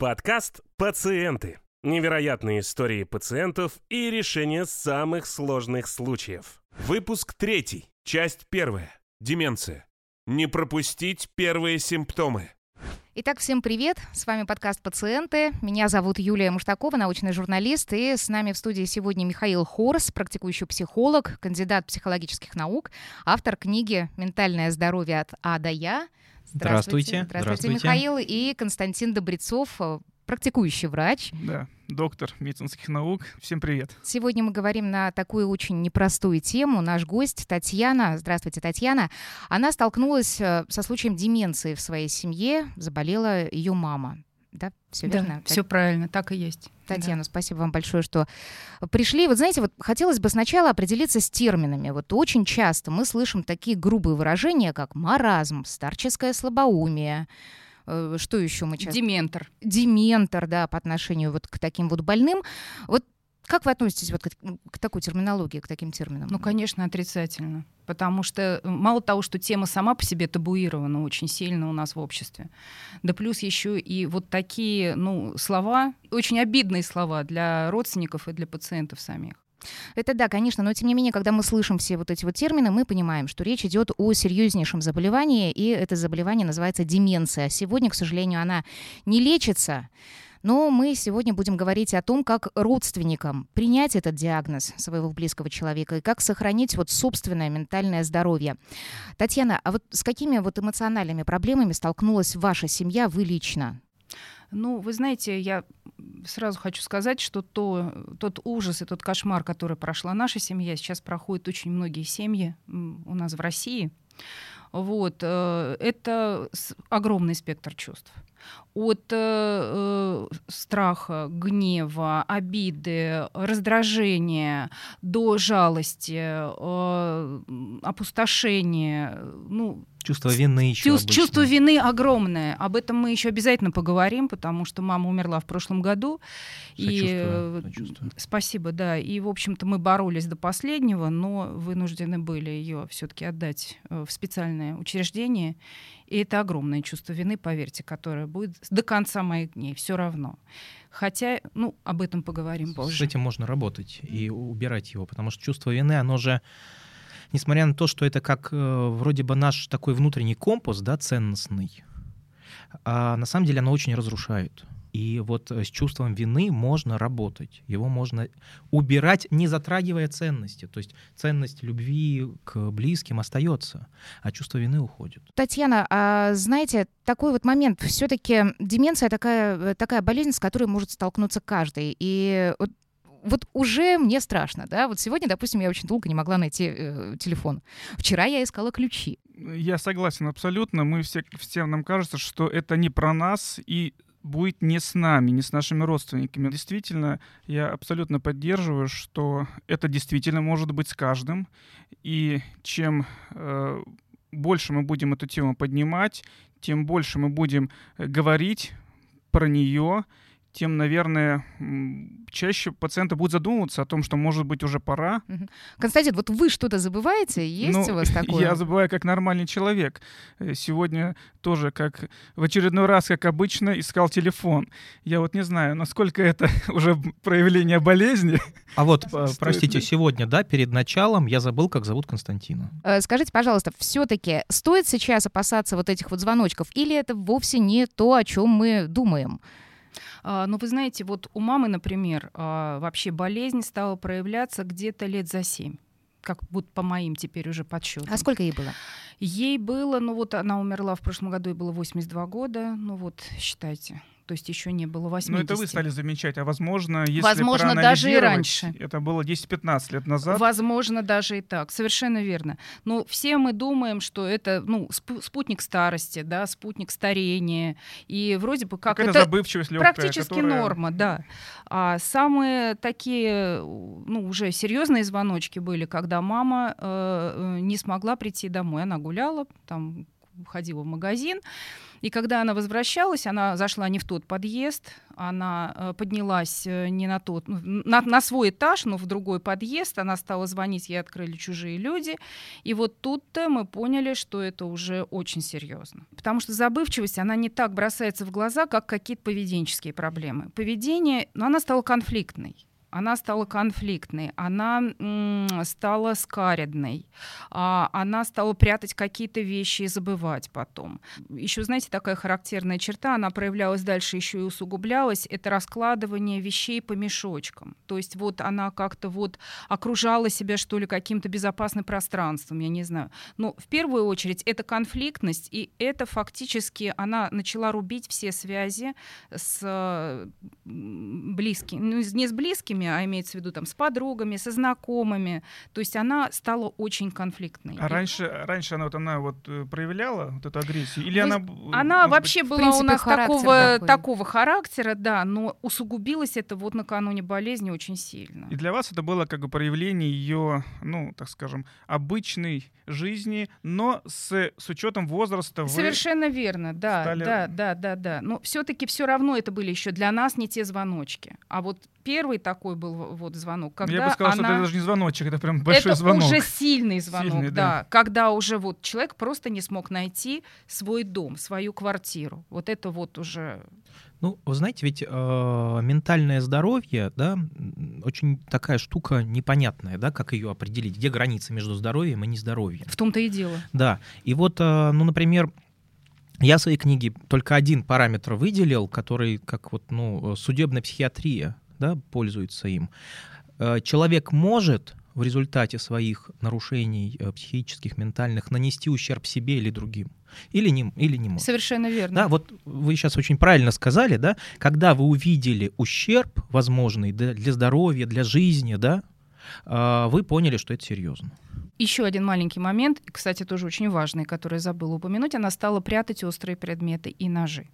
Подкаст «Пациенты». Невероятные истории пациентов и решение самых сложных случаев. Выпуск третий, часть первая. Деменция. Не пропустить первые симптомы. Итак, всем привет! С вами подкаст «Пациенты». Меня зовут Юлия Муштакова, научный журналист. И с нами в студии сегодня Михаил Хорс, практикующий психолог, кандидат психологических наук, автор книги «Ментальное здоровье от А до Я». Здравствуйте. Здравствуйте, Здравствуйте Михаил. И Константин Добрецов, практикующий врач. Да, доктор медицинских наук. Всем привет. Сегодня мы говорим на такую очень непростую тему. Наш гость Татьяна, здравствуйте, Татьяна, она столкнулась э, со случаем деменции в своей семье, заболела ее мама. Да, все да, верно? Все правильно, так и есть. Татьяна, да. спасибо вам большое, что пришли. Вот знаете, вот хотелось бы сначала определиться с терминами. Вот очень часто мы слышим такие грубые выражения, как маразм, старческое слабоумие, Э, что еще мы часто... Дементор. Дементор, да, по отношению вот к таким вот больным. Вот как вы относитесь вот к, к такой терминологии, к таким терминам? Ну, конечно, отрицательно. Потому что мало того, что тема сама по себе табуирована очень сильно у нас в обществе, да плюс еще и вот такие ну, слова, очень обидные слова для родственников и для пациентов самих. Это да, конечно, но тем не менее, когда мы слышим все вот эти вот термины, мы понимаем, что речь идет о серьезнейшем заболевании, и это заболевание называется деменция. Сегодня, к сожалению, она не лечится. Но мы сегодня будем говорить о том, как родственникам принять этот диагноз своего близкого человека и как сохранить вот собственное ментальное здоровье. Татьяна, а вот с какими вот эмоциональными проблемами столкнулась ваша семья, вы лично? Ну, вы знаете, я сразу хочу сказать, что то, тот ужас и тот кошмар, который прошла наша семья, сейчас проходят очень многие семьи у нас в России. Вот, э, это огромный спектр чувств от э, э, страха, гнева, обиды, раздражения до жалости, э, опустошения, ну, Чувство вины еще. Чувство, чувство вины огромное. Об этом мы еще обязательно поговорим, потому что мама умерла в прошлом году. Сочувствую, и э, сочувствую. спасибо, да. И в общем-то мы боролись до последнего, но вынуждены были ее все-таки отдать э, в специальное учреждение. И это огромное чувство вины, поверьте, которое будет до конца моих дней все равно. Хотя, ну, об этом поговорим позже. С этим можно работать и убирать его, потому что чувство вины, оно же несмотря на то, что это как э, вроде бы наш такой внутренний компас, да, ценностный, а на самом деле оно очень разрушает. И вот э, с чувством вины можно работать, его можно убирать, не затрагивая ценности. То есть ценность любви к близким остается, а чувство вины уходит. Татьяна, а знаете, такой вот момент, все-таки деменция такая, э, такая болезнь, с которой может столкнуться каждый. И вот вот уже мне страшно, да. Вот сегодня, допустим, я очень долго не могла найти э, телефон. Вчера я искала ключи. Я согласен абсолютно. Мы все, всем нам кажется, что это не про нас и будет не с нами, не с нашими родственниками. Действительно, я абсолютно поддерживаю, что это действительно может быть с каждым. И чем э, больше мы будем эту тему поднимать, тем больше мы будем э, говорить про нее, тем, наверное, чаще пациенты будут задумываться о том, что, может быть, уже пора. Константин, вот вы что-то забываете? Есть ну, у вас такое? Я забываю как нормальный человек. Э, сегодня тоже, как в очередной раз, как обычно, искал телефон. Я вот не знаю, насколько это уже проявление болезни. А вот, э, простите, сегодня, да, перед началом я забыл, как зовут Константина. Э, скажите, пожалуйста, все-таки стоит сейчас опасаться вот этих вот звоночков, или это вовсе не то, о чем мы думаем? А, но вы знаете, вот у мамы, например, а, вообще болезнь стала проявляться где-то лет за семь как будто по моим теперь уже подсчетам. А сколько ей было? Ей было, ну вот она умерла в прошлом году, ей было 82 года, ну вот считайте, то есть еще не было 80. Ну это вы стали замечать, а возможно, если Возможно, даже и раньше. Это было 10-15 лет назад. Возможно, даже и так, совершенно верно. Но все мы думаем, что это ну, спутник старости, да, спутник старения, и вроде бы как это забывчивость легкая, практически которая... норма, да. А самые такие, ну уже серьезные звоночки были, когда мама э, э не смогла прийти домой, она гуляла, там ходила в магазин, И когда она возвращалась, она зашла не в тот подъезд, она э, поднялась э, не на тот, ну, на, на свой этаж, но в другой подъезд. Она стала звонить, ей открыли чужие люди. И вот тут-то мы поняли, что это уже очень серьезно. Потому что забывчивость, она не так бросается в глаза, как какие-то поведенческие проблемы. Поведение, но ну, она стала конфликтной она стала конфликтной, она стала скаредной, а, она стала прятать какие-то вещи и забывать потом. Еще, знаете, такая характерная черта, она проявлялась дальше еще и усугублялась, это раскладывание вещей по мешочкам. То есть вот она как-то вот окружала себя, что ли, каким-то безопасным пространством, я не знаю. Но в первую очередь это конфликтность, и это фактически она начала рубить все связи с близкими, ну, не с близкими, близкими, а имеется в виду там с подругами, со знакомыми. То есть она стала очень конфликтной. А раньше, раньше она вот она вот э, проявляла вот эту агрессию, или Вы, она? Она вообще быть, была принципе, у нас такого такой. такого характера, да, но усугубилось это вот накануне болезни очень сильно. И для вас это было как бы проявление ее, ну так скажем, обычной жизни, но с с учетом возраста. Совершенно верно, да, стали... да, да, да, да. Но все-таки все равно это были еще для нас не те звоночки, а вот первый такой был вот звонок, когда Я бы сказала, она... что это даже не звоночек, это прям большой это звонок. уже сильный звонок, сильный, да. да. Когда уже вот человек просто не смог найти свой дом, свою квартиру. Вот это вот уже... Ну, вы знаете, ведь э, ментальное здоровье, да, очень такая штука непонятная, да, как ее определить, где граница между здоровьем и нездоровьем. В том-то и дело. Да, и вот, э, ну, например, я в своей книге только один параметр выделил, который как вот, ну, судебная психиатрия, да, пользуется им. Э, человек может в результате своих нарушений э, психических, ментальных нанести ущерб себе или другим. Или не, или не может. Совершенно верно. Да, вот вы сейчас очень правильно сказали, да, когда вы увидели ущерб возможный для, для здоровья, для жизни, да, э, вы поняли, что это серьезно. Еще один маленький момент, кстати, тоже очень важный, который я забыла упомянуть, она стала прятать острые предметы и ножи.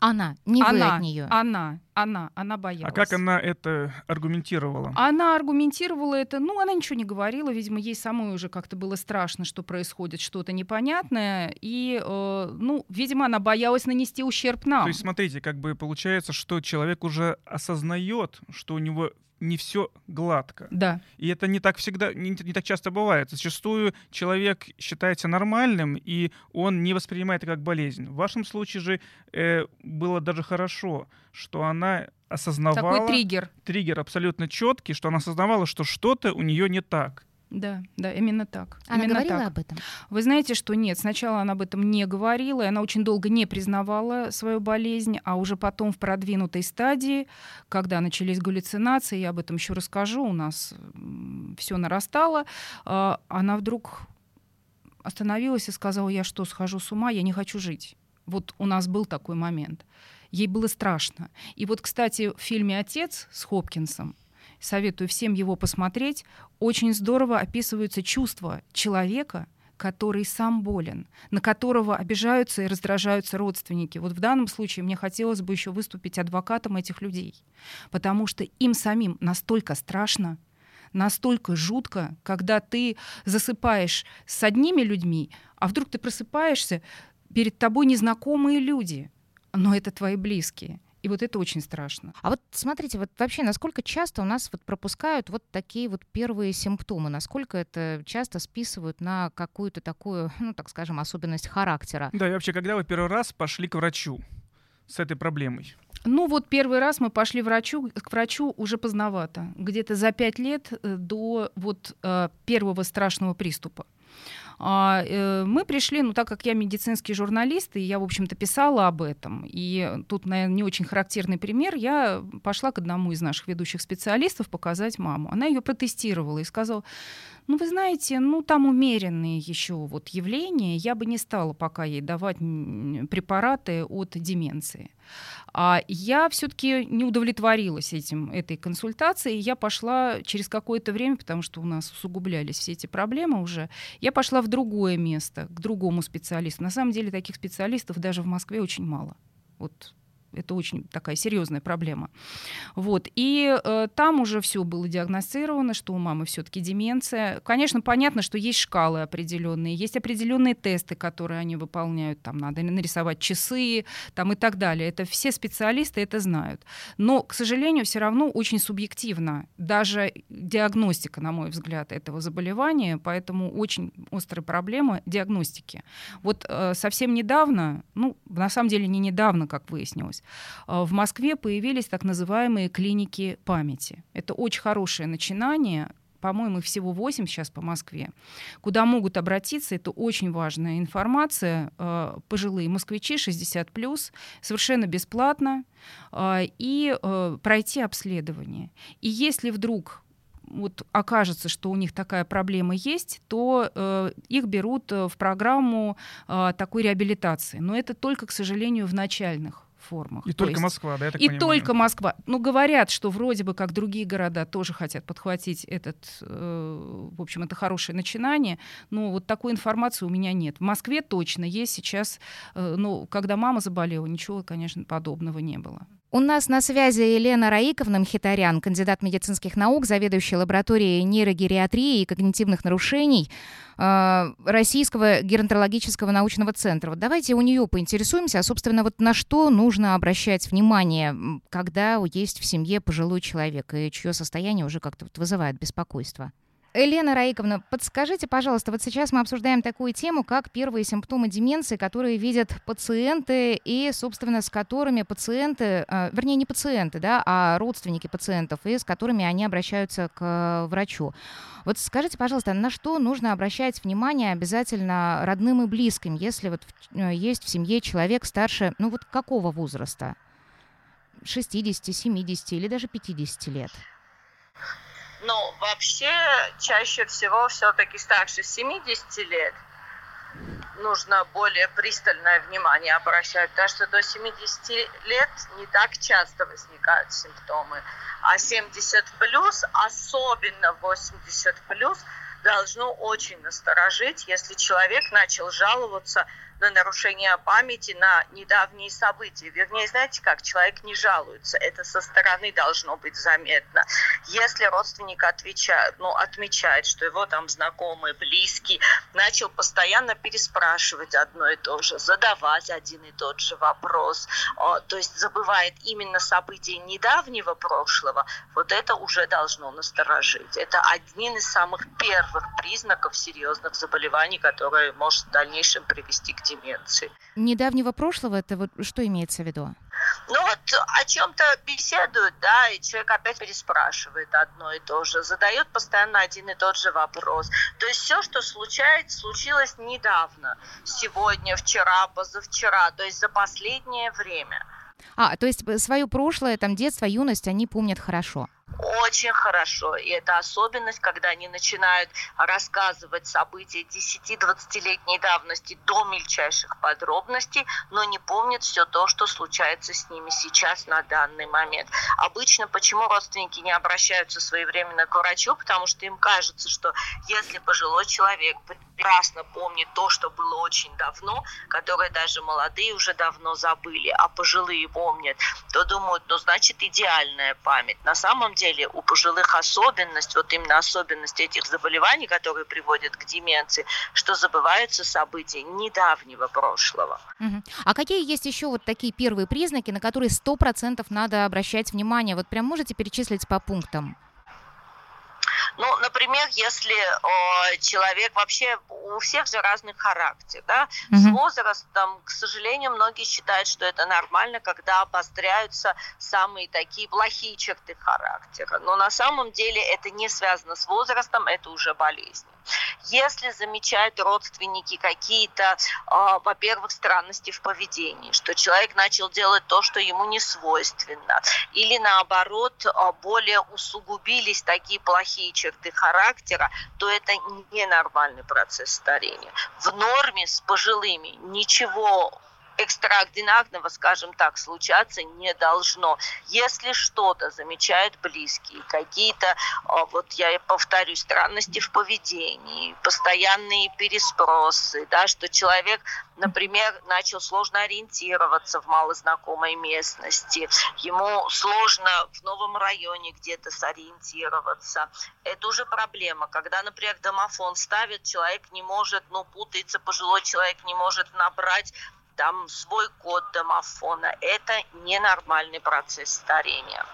Она, не она, вы от нее. Она, она, она боялась. А как она это аргументировала? Она аргументировала это, ну, она ничего не говорила, видимо, ей самой уже как-то было страшно, что происходит что-то непонятное, и, э, ну, видимо, она боялась нанести ущерб нам. То есть, смотрите, как бы получается, что человек уже осознает, что у него не все гладко. Да. И это не так всегда, не, не так часто бывает. Зачастую человек считается нормальным, и он не воспринимает это как болезнь. В вашем случае же э, было даже хорошо, что она осознавала... Такой триггер. Триггер абсолютно четкий, что она осознавала, что что-то у нее не так. Да, да, именно так. Она именно говорила так. об этом? Вы знаете, что нет, сначала она об этом не говорила, и она очень долго не признавала свою болезнь, а уже потом в продвинутой стадии, когда начались галлюцинации, я об этом еще расскажу, у нас все нарастало, а, она вдруг остановилась и сказала, я что, схожу с ума, я не хочу жить. Вот у нас был такой момент. Ей было страшно. И вот, кстати, в фильме «Отец» с Хопкинсом советую всем его посмотреть, очень здорово описываются чувства человека, который сам болен, на которого обижаются и раздражаются родственники. Вот в данном случае мне хотелось бы еще выступить адвокатом этих людей, потому что им самим настолько страшно, настолько жутко, когда ты засыпаешь с одними людьми, а вдруг ты просыпаешься, перед тобой незнакомые люди, но это твои близкие. И вот это очень страшно. А вот смотрите, вот вообще, насколько часто у нас вот пропускают вот такие вот первые симптомы? Насколько это часто списывают на какую-то такую, ну, так скажем, особенность характера? Да, и вообще, когда вы первый раз пошли к врачу с этой проблемой? Ну вот первый раз мы пошли врачу, к врачу уже поздновато, где-то за пять лет э, до вот э, первого страшного приступа. А, э, мы пришли, ну так как я медицинский журналист, и я, в общем-то, писала об этом, и тут, наверное, не очень характерный пример, я пошла к одному из наших ведущих специалистов показать маму. Она ее протестировала и сказала, ну, вы знаете, ну, там умеренные еще вот явления, я бы не стала пока ей давать препараты от деменции. А я все-таки не удовлетворилась этим, этой консультацией. Я пошла через какое-то время, потому что у нас усугублялись все эти проблемы уже, я пошла в другое место, к другому специалисту. На самом деле таких специалистов даже в Москве очень мало. Вот это очень такая серьезная проблема. Вот. И э, там уже все было диагностировано, что у мамы все-таки деменция. Конечно, понятно, что есть шкалы определенные, есть определенные тесты, которые они выполняют. Там надо нарисовать часы там, и так далее. Это все специалисты это знают. Но, к сожалению, все равно очень субъективно. Даже диагностика, на мой взгляд, этого заболевания, поэтому очень острая проблема диагностики. Вот э, совсем недавно, ну, на самом деле не недавно, как выяснилось, э, в Москве появились так называемые клиники памяти. Это очень хорошее начинание, по-моему, всего 8 сейчас по Москве, куда могут обратиться, это очень важная информация, э, пожилые москвичи 60+, совершенно бесплатно, э, и пройти обследование. И если вдруг вот окажется, что у них такая проблема есть, то э, их берут в программу э, такой реабилитации. Но это только, к сожалению, в начальных формах. И То только есть, Москва, да, я так И понимаю? только Москва. Ну, говорят, что вроде бы как другие города тоже хотят подхватить этот, э, в общем, это хорошее начинание, но вот такой информации у меня нет. В Москве точно есть сейчас, э, ну, когда мама заболела, ничего, конечно, подобного не было. У нас на связи Елена Раиковна Мхитарян, кандидат медицинских наук, заведующая лабораторией нейрогериатрии и когнитивных нарушений э, Российского геронтологического научного центра. Вот давайте у нее поинтересуемся, а, собственно, вот на что нужно обращать внимание, когда есть в семье пожилой человек, и чье состояние уже как-то вот вызывает беспокойство. Елена Раиковна, подскажите, пожалуйста, вот сейчас мы обсуждаем такую тему, как первые симптомы деменции, которые видят пациенты и, собственно, с которыми пациенты, э, вернее, не пациенты, да, а родственники пациентов, и с которыми они обращаются к врачу. Вот скажите, пожалуйста, на что нужно обращать внимание обязательно родным и близким, если вот э, есть в семье человек старше, ну вот какого возраста? 60, 70 или даже 50 лет? Ну, вообще, чаще всего все-таки старше 70 лет нужно более пристальное внимание обращать, потому что до 70 лет не так часто возникают симптомы, а 70 плюс, особенно 80 плюс, должно очень насторожить, если человек начал жаловаться на нарушение памяти, на недавние события. Вернее, знаете как, человек не жалуется, это со стороны должно быть заметно. Если родственник отвечает, ну, отмечает, что его там знакомый, близкий, начал постоянно переспрашивать одно и то же, задавать один и тот же вопрос, то есть забывает именно события недавнего прошлого, вот это уже должно насторожить. Это один из самых первых признаков серьезных заболеваний, которые может в дальнейшем привести к деменции. Недавнего прошлого, это вот что имеется в виду? Ну вот о чем-то беседуют, да, и человек опять переспрашивает одно и то же, задает постоянно один и тот же вопрос. То есть все, что случается, случилось недавно, сегодня, вчера, позавчера, то есть за последнее время. А, то есть свое прошлое, там детство, юность, они помнят хорошо очень хорошо. И это особенность, когда они начинают рассказывать события 10-20-летней давности до мельчайших подробностей, но не помнят все то, что случается с ними сейчас на данный момент. Обычно почему родственники не обращаются своевременно к врачу? Потому что им кажется, что если пожилой человек прекрасно помнит то, что было очень давно, которое даже молодые уже давно забыли, а пожилые помнят, то думают, ну значит идеальная память. На самом деле у пожилых особенность, вот именно особенность этих заболеваний, которые приводят к деменции, что забываются события недавнего прошлого. Угу. А какие есть еще вот такие первые признаки, на которые сто процентов надо обращать внимание? Вот прям можете перечислить по пунктам? Ну, например, если о, человек вообще у всех же разный характер, да, mm-hmm. с возрастом, к сожалению, многие считают, что это нормально, когда обостряются самые такие плохие черты характера. Но на самом деле это не связано с возрастом, это уже болезнь. Если замечают родственники какие-то, э, во-первых, странности в поведении, что человек начал делать то, что ему не свойственно, или наоборот, э, более усугубились такие плохие черты характера, то это ненормальный процесс старения. В норме с пожилыми ничего экстраординарного, скажем так, случаться не должно. Если что-то замечают близкие, какие-то, а, вот я повторю, странности в поведении, постоянные переспросы, да, что человек, например, начал сложно ориентироваться в малознакомой местности, ему сложно в новом районе где-то сориентироваться. Это уже проблема. Когда, например, домофон ставит, человек не может, ну, путается, пожилой человек не может набрать там свой код домофона. Это ненормальный процесс старения.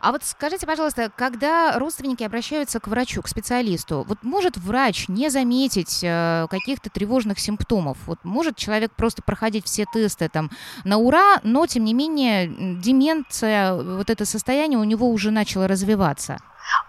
А вот скажите, пожалуйста, когда родственники обращаются к врачу, к специалисту, вот может врач не заметить э, каких-то тревожных симптомов? Вот может человек просто проходить все тесты там на ура, но тем не менее деменция, вот это состояние у него уже начало развиваться?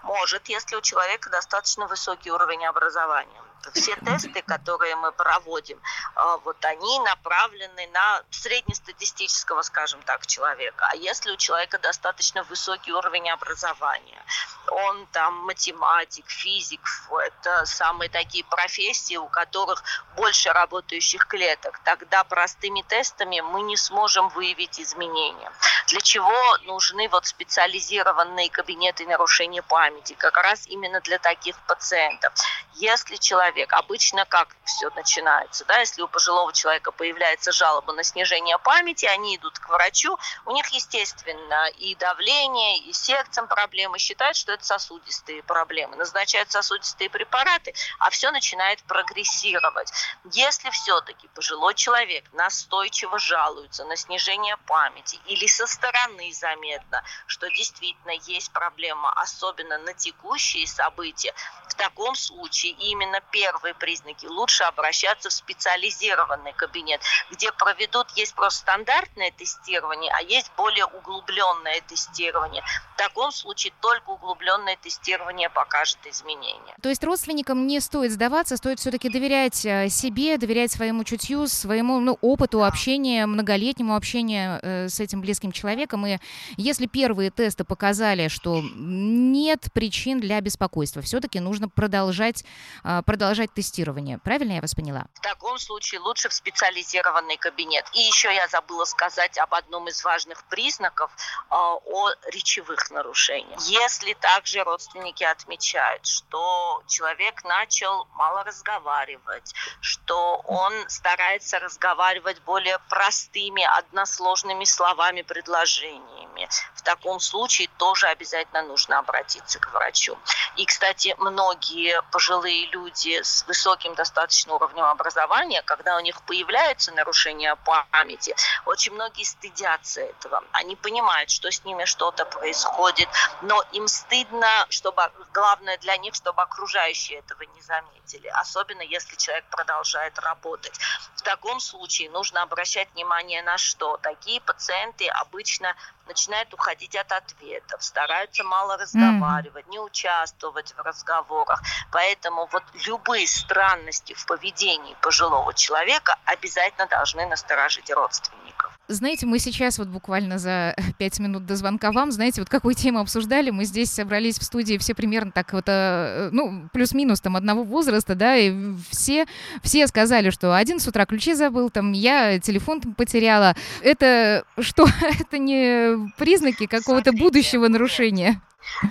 Может, если у человека достаточно высокий уровень образования все тесты, которые мы проводим, а, вот они направлены на среднестатистического, скажем так, человека. А если у человека достаточно высокий уровень образования, он там математик, физик, это самые такие профессии, у которых больше работающих клеток, тогда простыми тестами мы не сможем выявить изменения. Для чего нужны вот специализированные кабинеты нарушения памяти? Как раз именно для таких пациентов. Если человек, обычно как все начинается, да, если у пожилого человека появляется жалоба на снижение памяти, они идут к врачу, у них, естественно, и давление, и сердцем проблемы, считают, что это сосудистые проблемы, назначают сосудистые препараты, а все начинает прогрессировать. Если все-таки пожилой человек настойчиво жалуется на снижение памяти или со стороны заметно, что действительно есть проблема, особенно на текущие события, в таком случае именно первые признаки лучше обращаться в специализированный кабинет, где проведут, есть просто стандартное тестирование, а есть более углубленное тестирование. В таком случае только углубленное тестирование покажет изменения. То есть родственникам не стоит сдаваться, стоит все-таки доверять э, себе, доверять своему чутью, своему ну, опыту общения, многолетнему общению э, с этим близким человеком. И если первые тесты показали, что нет причин для беспокойства, все-таки нужно продолжать, э, продолжать тестирование. Правильно я вас поняла? В таком случае лучше в специализированный кабинет. И еще я забыла сказать об одном из важных признаков э, о речевых нарушениях. Если также родственники отмечают, что человек начал мало разговаривать, что он старается разговаривать более простыми, односложными словами, предложениями, в таком случае тоже обязательно нужно обратиться к врачу. И, кстати, многие пожилые люди с высоким достаточно уровнем образования, когда у них появляются нарушения памяти, очень многие стыдятся этого. Они понимают, что с ними что-то происходит, но им стыдно, чтобы главное для них, чтобы окружающие этого не заметили, особенно если человек продолжает работать. В таком случае нужно обращать внимание на что? Такие пациенты обычно начинают уходить от ответов, стараются мало разговаривать, mm. не участвовать в разговорах. Поэтому вот любые странности в поведении пожилого человека обязательно должны насторожить родственников. Знаете, мы сейчас вот буквально за пять минут до звонка вам, знаете, вот какую тему обсуждали, мы здесь собрались в студии все примерно так вот, э, ну, плюс-минус там одного возраста, да, и все, все сказали, что один с утра ключи забыл, там, я телефон потеряла. Это что? Это не признаки какого-то будущего нарушения?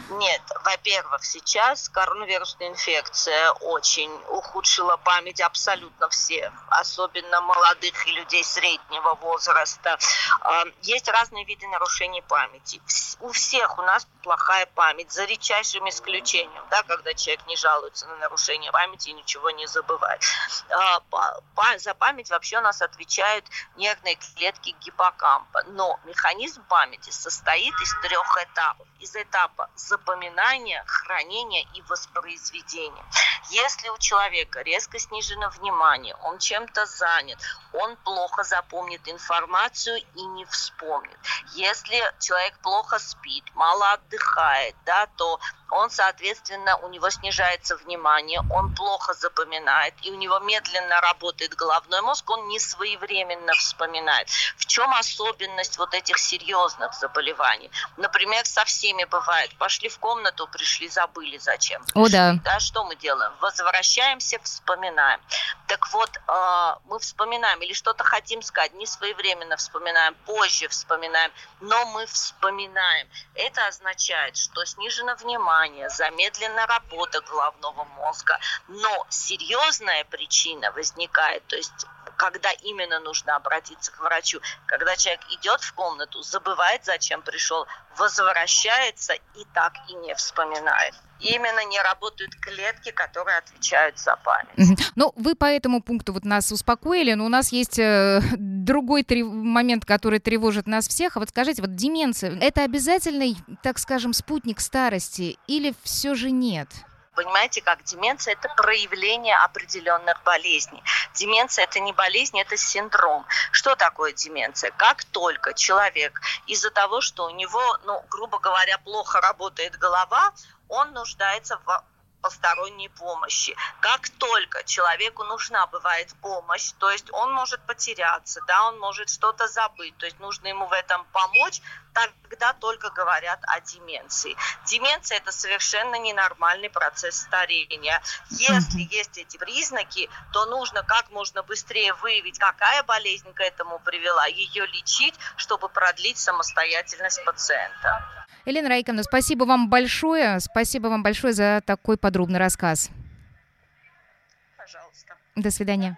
Нет, во-первых, сейчас коронавирусная инфекция очень ухудшила память абсолютно всех, особенно молодых и людей среднего возраста. А, есть разные виды нарушений памяти. У всех у нас плохая память, за редчайшим исключением, да, когда человек не жалуется на нарушение памяти и ничего не забывает. А, за память вообще у нас отвечают нервные клетки гиппокампа, но механизм памяти состоит из трех этапов. Из этапа запоминания, хранения и воспроизведения. Если у человека резко снижено внимание, он чем-то занят, он плохо запомнит информацию и не вспомнит. Если человек плохо спит, мало отдыхает, да, то он, соответственно, у него снижается внимание, он плохо запоминает, и у него медленно работает головной мозг, он не своевременно вспоминает. В чем особенность вот этих серьезных заболеваний? Например, со всеми бывает, пошли в комнату, пришли, забыли зачем. Пришли, О, да. да. Что мы делаем? Возвращаемся, вспоминаем. Так вот, э, мы вспоминаем, или что-то хотим сказать, не своевременно вспоминаем, позже вспоминаем, но мы вспоминаем. Это означает, что снижено внимание, замедлена работа головного мозга, но серьезная причина возникает, то есть когда именно нужно обратиться к врачу, когда человек идет в комнату, забывает, зачем пришел, возвращается и так и не вспоминает именно не работают клетки, которые отвечают за память. Ну, вы по этому пункту вот нас успокоили, но у нас есть э, другой трев... момент, который тревожит нас всех. А вот скажите, вот деменция, это обязательный, так скажем, спутник старости или все же нет? Понимаете, как деменция – это проявление определенных болезней. Деменция – это не болезнь, это синдром. Что такое деменция? Как только человек из-за того, что у него, ну, грубо говоря, плохо работает голова, он нуждается в посторонней помощи. Как только человеку нужна бывает помощь, то есть он может потеряться, да, он может что-то забыть, то есть нужно ему в этом помочь, тогда только говорят о деменции. Деменция – это совершенно ненормальный процесс старения. Если есть эти признаки, то нужно как можно быстрее выявить, какая болезнь к этому привела, ее лечить, чтобы продлить самостоятельность пациента. Елена Райковна, спасибо вам большое. Спасибо вам большое за такой подробный рассказ. Пожалуйста. До свидания.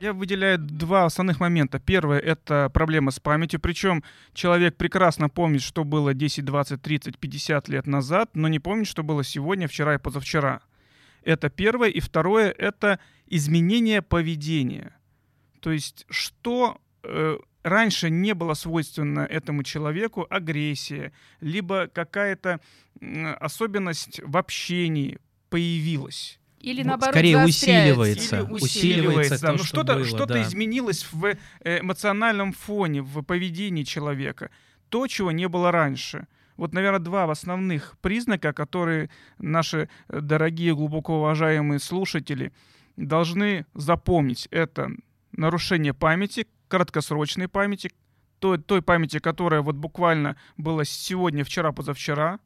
Я выделяю два основных момента. Первое — это проблема с памятью. Причем человек прекрасно помнит, что было 10, 20, 30, 50 лет назад, но не помнит, что было сегодня, вчера и позавчера. Это первое. И второе — это изменение поведения. То есть что э, раньше не было свойственно этому человеку агрессия, либо какая-то особенность в общении появилась. Или наоборот, скорее усиливается, Или усиливается. да. то, Но что-то, что-то да. изменилось в э, эмоциональном фоне, в поведении человека. То, чего не было раньше. Вот, наверное, два основных признака, которые наши э, дорогие, глубоко уважаемые слушатели должны запомнить. Это нарушение памяти, краткосрочной памяти, той, той памяти, которая вот буквально была сегодня, вчера, позавчера,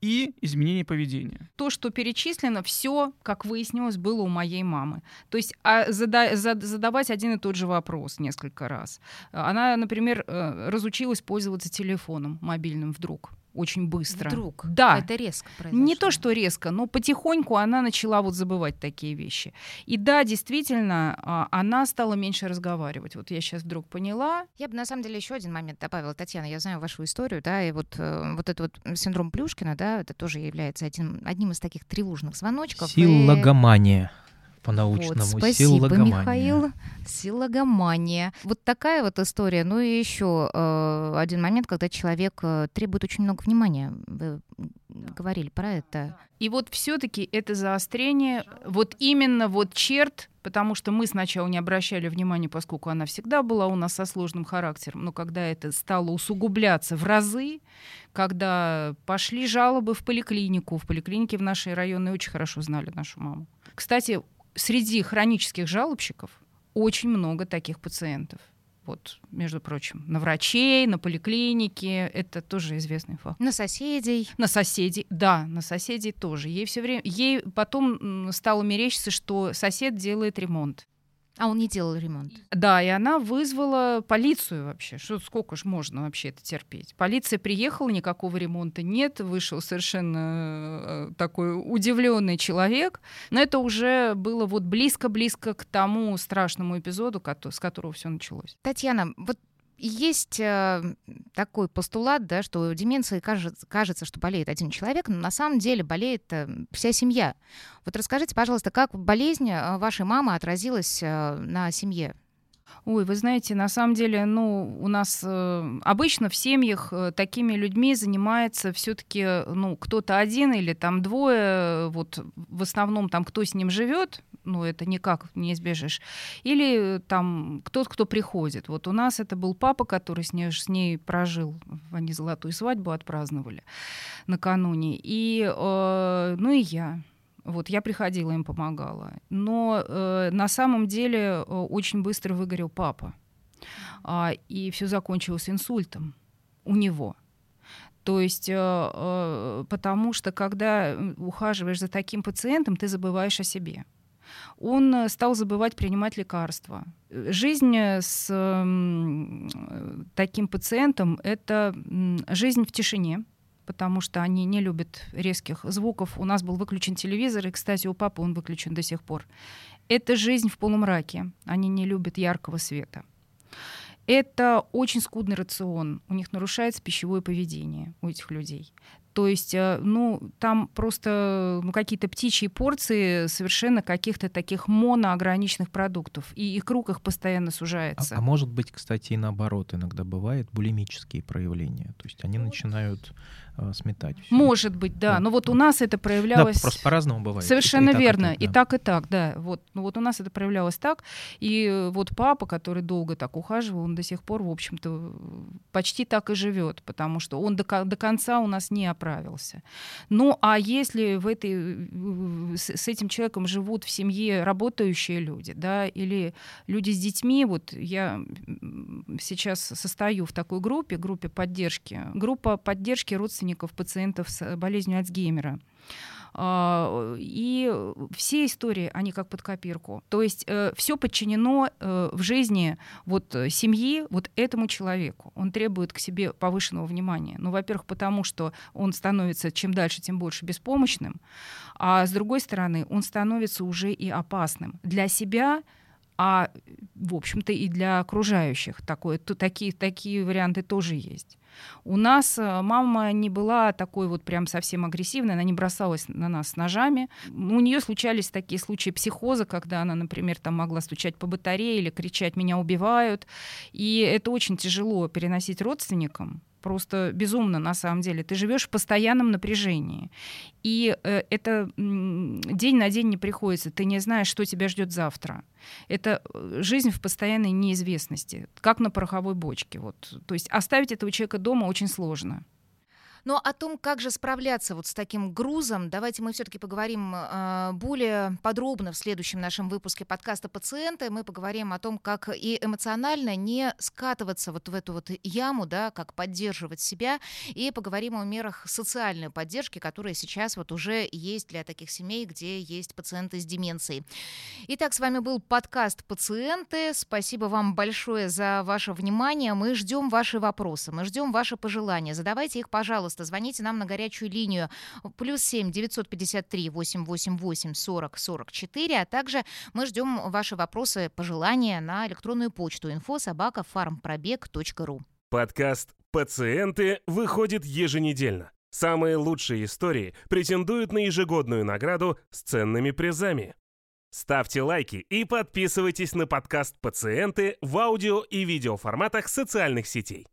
и изменение поведения. То, что перечислено, все, как выяснилось, было у моей мамы. То есть а зада задавать один и тот же вопрос несколько раз. Она, например, э, разучилась пользоваться телефоном мобильным вдруг очень быстро. Вдруг? Да. Это резко произошло? Не то, что резко, но потихоньку она начала вот забывать такие вещи. И да, действительно, а, она стала меньше разговаривать. Вот я сейчас вдруг поняла. Я бы на самом деле еще один момент добавила. Татьяна, я знаю вашу историю, да, и вот, э, вот этот вот синдром Плюшкина, да, это тоже является одним, одним из таких тревожных звоночков. Силлогомания. И по-научному. Вот, спасибо, Силлогомания. Михаил. Силлогомания. Вот такая вот история. Ну и еще э, один момент, когда человек э, требует очень много внимания. Вы говорили про это. И вот все-таки это заострение, вот именно вот черт, потому что мы сначала не обращали внимания, поскольку она всегда была у нас со сложным характером, но когда это стало усугубляться в разы, когда пошли жалобы в поликлинику, в поликлинике в нашей районной очень хорошо знали нашу маму. Кстати, среди хронических жалобщиков очень много таких пациентов. Вот, между прочим, на врачей, на поликлинике, это тоже известный факт. На соседей. На соседей, да, на соседей тоже. Ей все время, ей потом стало мерещиться, что сосед делает ремонт. А он не делал ремонт. Да, и она вызвала полицию вообще. Что сколько ж можно вообще это терпеть? Полиция приехала, никакого ремонта нет, вышел совершенно э, такой удивленный человек. Но это уже было вот близко-близко к тому страшному эпизоду, с которого все началось. Татьяна, вот есть э, такой постулат, да, что у деменции кажется, кажется, что болеет один человек, но на самом деле болеет э, вся семья. Вот расскажите, пожалуйста, как болезнь э, вашей мамы отразилась на семье? Ой, вы знаете, на самом деле, ну, у нас э, обычно в семьях э, такими людьми занимается все-таки, ну, кто-то один или там двое, вот в основном там кто с ним живет, ну, это никак не избежишь, или там кто-то, кто приходит. Вот у нас это был папа, который с ней, с ней прожил, они золотую свадьбу отпраздновали накануне, и, э, ну, и я. Вот я приходила, им помогала. Но э, на самом деле э, очень быстро выгорел папа. А, и все закончилось инсультом у него. То есть, э, э, потому что когда ухаживаешь за таким пациентом, ты забываешь о себе. он э, стал забывать принимать лекарства. Жизнь с таким пациентом — это жизнь в тишине, потому что они не любят резких звуков. У нас был выключен телевизор, и, кстати, у папы он выключен до сих пор. Это жизнь в полумраке. Они не любят яркого света. Это очень скудный рацион. У них нарушается пищевое поведение у этих людей. То есть, э, ну, там просто ну, какие-то птичьи порции совершенно каких-то таких моноограниченных продуктов. И, и круг их постоянно сужается. А, а может быть, кстати, и наоборот, иногда бывает булимические проявления. То есть они начинают э, сметать. Всё. Может быть, да. да. Но вот у нас это проявлялось... Да, просто по-разному бывает. Совершенно и, верно. И так, и так, да. Вот. Ну вот у нас это проявлялось так. И вот папа, который долго так ухаживал, он до сих пор, в общем-то, почти так и живет, потому что он до, до конца у нас не справился. Ну, а если в этой, с, с этим человеком живут в семье работающие люди, да, или люди с детьми, вот я сейчас состою в такой группе, группе поддержки, группа поддержки родственников пациентов с болезнью Альцгеймера. А, и все истории, они как под копирку. То есть э, все подчинено э, в жизни вот э, семьи вот этому человеку. Он требует к себе повышенного внимания. Ну, во-первых, потому что он становится чем дальше, тем больше беспомощным, а с другой стороны, он становится уже и опасным для себя, а, в общем-то, и для окружающих. Такое, то, такие, такие варианты тоже есть. У нас э, мама не была такой вот прям совсем агрессивной, она не бросалась на нас ножами. У нее случались такие случаи психоза, когда она, например, там могла стучать по батарее или кричать «меня убивают». И это очень тяжело переносить родственникам просто безумно на самом деле. Ты живешь в постоянном напряжении. И э, это день на день не приходится. Ты не знаешь, что тебя ждет завтра. Это э, жизнь в постоянной неизвестности, как на пороховой бочке. Вот. То есть оставить этого человека дома очень сложно. Но о том, как же справляться вот с таким грузом, давайте мы все-таки поговорим э, более подробно в следующем нашем выпуске подкаста «Пациенты». Мы поговорим о том, как и эмоционально не скатываться вот в эту вот яму, да, как поддерживать себя, и поговорим о мерах социальной поддержки, которые сейчас вот уже есть для таких семей, где есть пациенты с деменцией. Итак, с вами был подкаст «Пациенты». Спасибо вам большое за ваше внимание. Мы ждем ваши вопросы, мы ждем ваши пожелания. Задавайте их, пожалуйста, пожалуйста, звоните нам на горячую линию плюс 7 953 888 40 44, а также мы ждем ваши вопросы, пожелания на электронную почту info собака farmpробег.ру. Подкаст «Пациенты» выходит еженедельно. Самые лучшие истории претендуют на ежегодную награду с ценными призами. Ставьте лайки и подписывайтесь на подкаст «Пациенты» в аудио и видеоформатах социальных сетей.